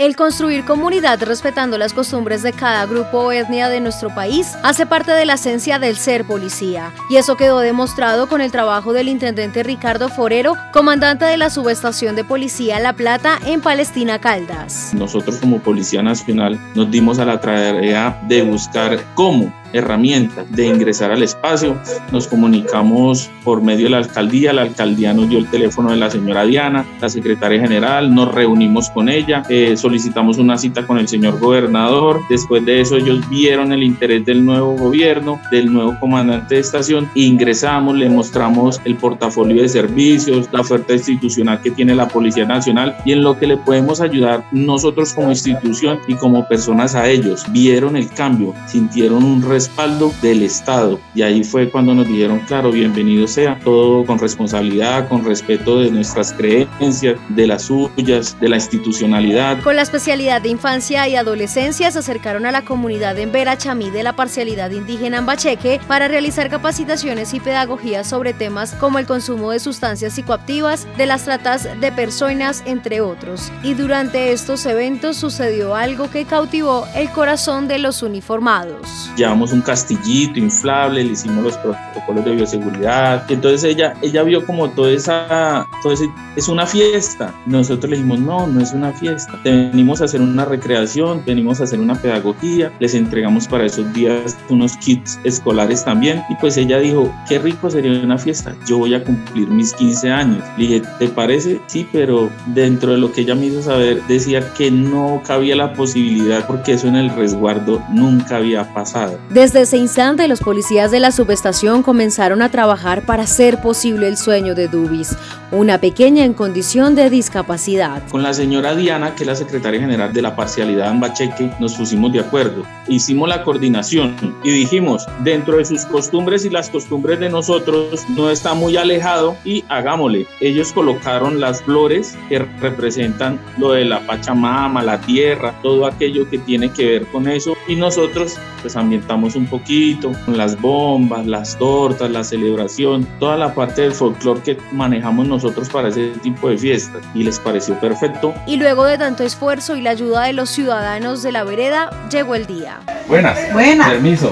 El construir comunidad respetando las costumbres de cada grupo o etnia de nuestro país hace parte de la esencia del ser policía, y eso quedó demostrado con el trabajo del intendente Ricardo Forero, comandante de la subestación de policía La Plata en Palestina Caldas. Nosotros como Policía Nacional nos dimos a la tarea de buscar cómo herramientas de ingresar al espacio. Nos comunicamos por medio de la alcaldía, la alcaldía nos dio el teléfono de la señora Diana, la secretaria general, nos reunimos con ella, eh, solicitamos una cita con el señor gobernador, después de eso ellos vieron el interés del nuevo gobierno, del nuevo comandante de estación, ingresamos, le mostramos el portafolio de servicios, la oferta institucional que tiene la Policía Nacional y en lo que le podemos ayudar nosotros como institución y como personas a ellos. Vieron el cambio, sintieron un respaldo del Estado. Y ahí fue cuando nos dijeron, claro, bienvenido sea, todo con responsabilidad, con respeto de nuestras creencias, de las suyas, de la institucionalidad. Con la especialidad de infancia y adolescencia se acercaron a la comunidad en Vera Chamí de la parcialidad indígena en Bacheque para realizar capacitaciones y pedagogías sobre temas como el consumo de sustancias psicoactivas, de las tratas de personas, entre otros. Y durante estos eventos sucedió algo que cautivó el corazón de los uniformados. Llevamos un castillito inflable, le hicimos los protocolos de bioseguridad. Entonces ella, ella vio como toda esa, todo ese, es una fiesta. Nosotros le dijimos, no, no es una fiesta. Venimos a hacer una recreación, venimos a hacer una pedagogía. Les entregamos para esos días unos kits escolares también. Y pues ella dijo, qué rico sería una fiesta. Yo voy a cumplir mis 15 años. Le dije, ¿te parece? Sí, pero dentro de lo que ella me hizo saber, decía que no cabía la posibilidad porque eso en el resguardo nunca había pasado. Desde ese instante, los policías de la subestación comenzaron a trabajar para hacer posible el sueño de Dubis, una pequeña en condición de discapacidad. Con la señora Diana, que es la secretaria general de la parcialidad en Bacheque, nos pusimos de acuerdo. Hicimos la coordinación y dijimos, dentro de sus costumbres y las costumbres de nosotros, no está muy alejado y hagámosle. Ellos colocaron las flores que representan lo de la Pachamama, la tierra, todo aquello que tiene que ver con eso y nosotros pues ambientamos un poquito con las bombas, las tortas, la celebración, toda la parte del folclore que manejamos nosotros para ese tipo de fiestas y les pareció perfecto. Y luego de tanto esfuerzo y la ayuda de los ciudadanos de la vereda, llegó el día. Buenas. Buenas. Permiso.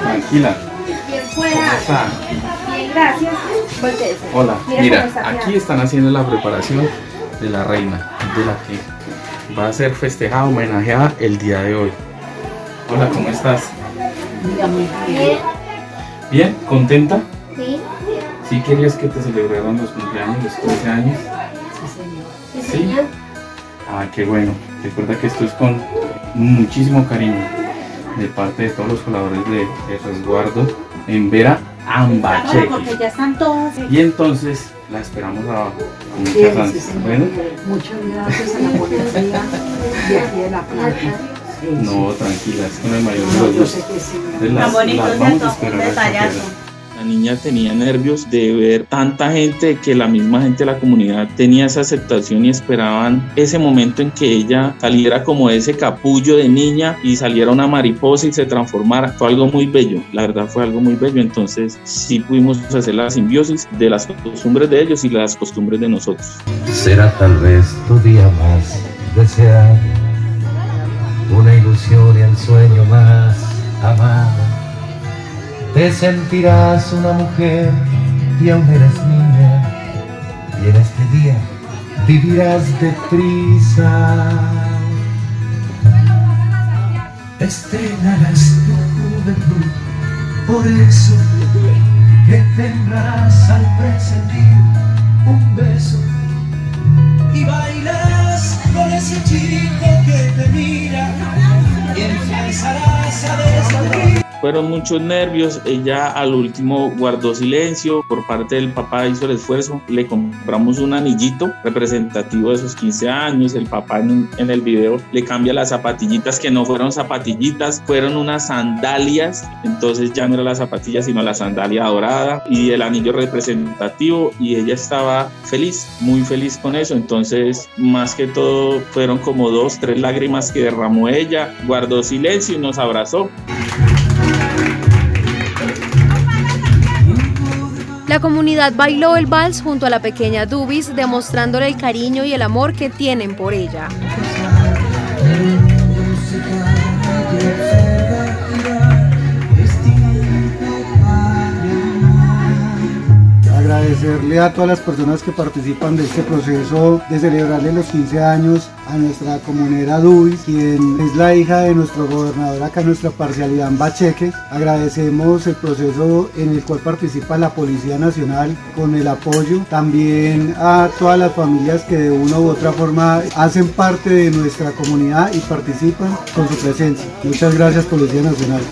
Tranquila. ¿Cómo está? Bien, gracias. Hola. Mira, aquí están haciendo la preparación de la reina, de la que va a ser festejada, homenajeada el día de hoy. Hola, ¿cómo estás? muy bien. ¿Bien? ¿Contenta? Sí. ¿Sí querías que te celebraran los cumpleaños, los 13 años? Sí, señor. Ah, qué bueno. Recuerda que esto es con muchísimo cariño de parte de todos los colaboradores de, de resguardo en Vera Ambacheque. porque ya están todos. Y entonces la esperamos abajo. Con muchas sí, señor. Bueno, Muchas gracias a la policía de aquí de La Plata. No, tranquila, es con el mayor de No, los yo gustos. sé que sí. Entonces, las- Tan bonito, las vamos a. La niña tenía nervios de ver tanta gente, que la misma gente de la comunidad tenía esa aceptación y esperaban ese momento en que ella saliera como de ese capullo de niña y saliera una mariposa y se transformara. Fue algo muy bello, la verdad fue algo muy bello. Entonces sí pudimos hacer la simbiosis de las costumbres de ellos y las costumbres de nosotros. Será tal vez tu día más deseado, una ilusión y el sueño más amado. Te sentirás una mujer y aún eres niña, y en este día vivirás deprisa. Estrenarás tu juventud, por eso que tendrás al presentir un beso empezarás a. Fueron muchos nervios, ella al último guardó silencio, por parte del papá hizo el esfuerzo, le compramos un anillito representativo de sus 15 años, el papá en, en el video le cambia las zapatillitas que no fueron zapatillitas, fueron unas sandalias, entonces ya no era la zapatilla sino la sandalia dorada y el anillo representativo y ella estaba feliz, muy feliz con eso, entonces más que todo fueron como dos, tres lágrimas que derramó ella, guardó silencio y nos abrazó. La comunidad bailó el vals junto a la pequeña Dubis, demostrándole el cariño y el amor que tienen por ella. Agradecerle a todas las personas que participan de este proceso de celebrarle los 15 años a nuestra comunera Dubis, quien es la hija de nuestro gobernador acá nuestra parcialidad en Bacheque. Agradecemos el proceso en el cual participa la Policía Nacional con el apoyo, también a todas las familias que de una u otra forma hacen parte de nuestra comunidad y participan con su presencia. Muchas gracias Policía Nacional.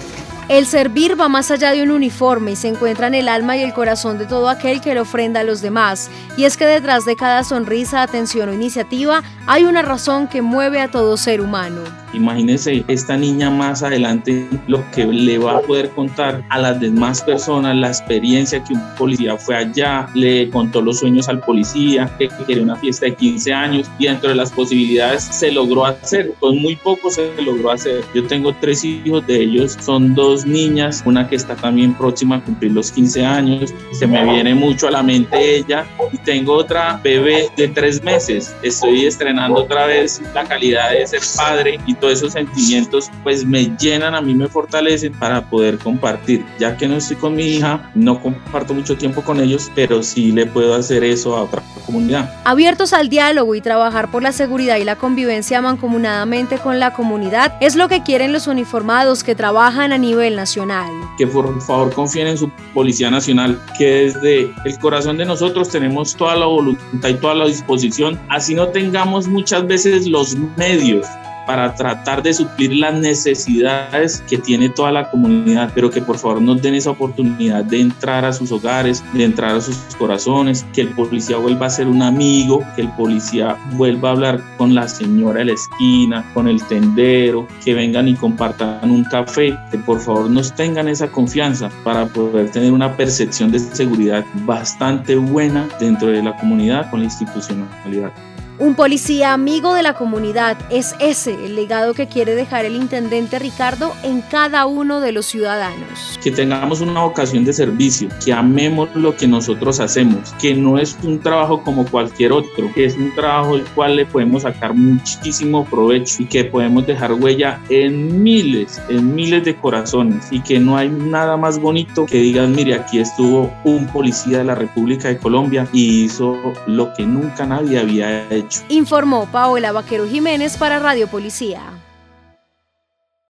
El servir va más allá de un uniforme y se encuentra en el alma y el corazón de todo aquel que le ofrenda a los demás. Y es que detrás de cada sonrisa, atención o iniciativa hay una razón que mueve a todo ser humano. Imagínense esta niña más adelante lo que le va a poder contar a las demás personas, la experiencia que un policía fue allá, le contó los sueños al policía, que quería una fiesta de 15 años y dentro de las posibilidades se logró hacer, con muy poco se logró hacer. Yo tengo tres hijos de ellos, son dos niñas, una que está también próxima a cumplir los 15 años, se me viene mucho a la mente ella y tengo otra bebé de tres meses, estoy estrenando otra vez la calidad de ser padre y todos esos sentimientos pues me llenan, a mí me fortalecen para poder compartir. Ya que no estoy con mi hija, no comparto mucho tiempo con ellos, pero sí le puedo hacer eso a otra comunidad. Abiertos al diálogo y trabajar por la seguridad y la convivencia mancomunadamente con la comunidad es lo que quieren los uniformados que trabajan a nivel nacional. Que por favor confíen en su Policía Nacional, que desde el corazón de nosotros tenemos toda la voluntad y toda la disposición, así no tengamos muchas veces los medios para tratar de suplir las necesidades que tiene toda la comunidad, pero que por favor nos den esa oportunidad de entrar a sus hogares, de entrar a sus corazones, que el policía vuelva a ser un amigo, que el policía vuelva a hablar con la señora de la esquina, con el tendero, que vengan y compartan un café, que por favor nos tengan esa confianza para poder tener una percepción de seguridad bastante buena dentro de la comunidad con la institucionalidad. Un policía amigo de la comunidad es ese el legado que quiere dejar el intendente Ricardo en cada uno de los ciudadanos. Que tengamos una vocación de servicio, que amemos lo que nosotros hacemos, que no es un trabajo como cualquier otro, que es un trabajo del cual le podemos sacar muchísimo provecho y que podemos dejar huella en miles, en miles de corazones y que no hay nada más bonito que digan, mire, aquí estuvo un policía de la República de Colombia y hizo lo que nunca nadie había hecho Informó Paola Vaquero Jiménez para Radio Policía.